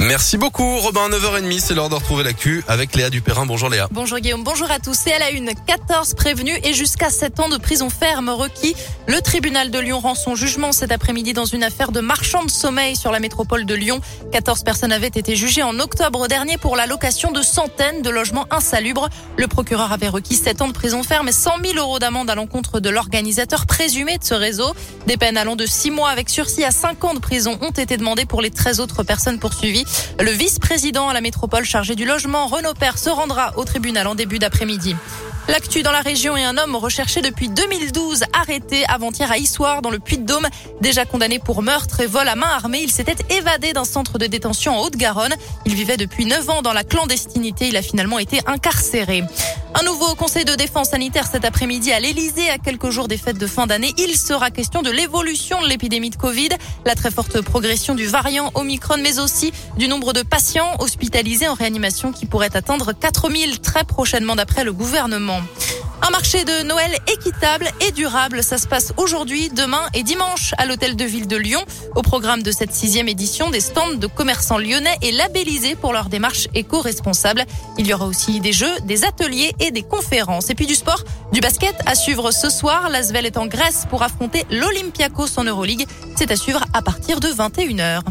Merci beaucoup Robin, 9h30, c'est l'heure de retrouver l'actu avec Léa Dupérin. Bonjour Léa. Bonjour Guillaume, bonjour à tous. C'est à la une, 14 prévenus et jusqu'à 7 ans de prison ferme requis. Le tribunal de Lyon rend son jugement cet après-midi dans une affaire de marchand de sommeil sur la métropole de Lyon. 14 personnes avaient été jugées en octobre dernier pour la location de centaines de logements insalubres. Le procureur avait requis 7 ans de prison ferme et 100 000 euros d'amende à l'encontre de l'organisateur présumé de ce réseau. Des peines allant de 6 mois avec sursis à 5 ans de prison ont été demandées pour les 13 autres personnes poursuivies. Le vice-président à la métropole chargé du logement, Renaud Père, se rendra au tribunal en début d'après-midi. L'actu dans la région est un homme recherché depuis 2012, arrêté avant-hier à Issoire dans le Puy-de-Dôme. Déjà condamné pour meurtre et vol à main armée, il s'était évadé d'un centre de détention en Haute-Garonne. Il vivait depuis 9 ans dans la clandestinité. Il a finalement été incarcéré. Un nouveau conseil de défense sanitaire cet après-midi à l'Elysée à quelques jours des fêtes de fin d'année. Il sera question de l'évolution de l'épidémie de Covid, la très forte progression du variant Omicron, mais aussi du nombre de patients hospitalisés en réanimation qui pourrait atteindre 4000 très prochainement d'après le gouvernement. Un marché de Noël équitable et durable. Ça se passe aujourd'hui, demain et dimanche à l'hôtel de ville de Lyon. Au programme de cette sixième édition, des stands de commerçants lyonnais et labellisés pour leur démarche éco-responsable. Il y aura aussi des jeux, des ateliers et des conférences. Et puis du sport, du basket à suivre ce soir. L'Asvel est en Grèce pour affronter l'Olympiakos en Euroleague. C'est à suivre à partir de 21h.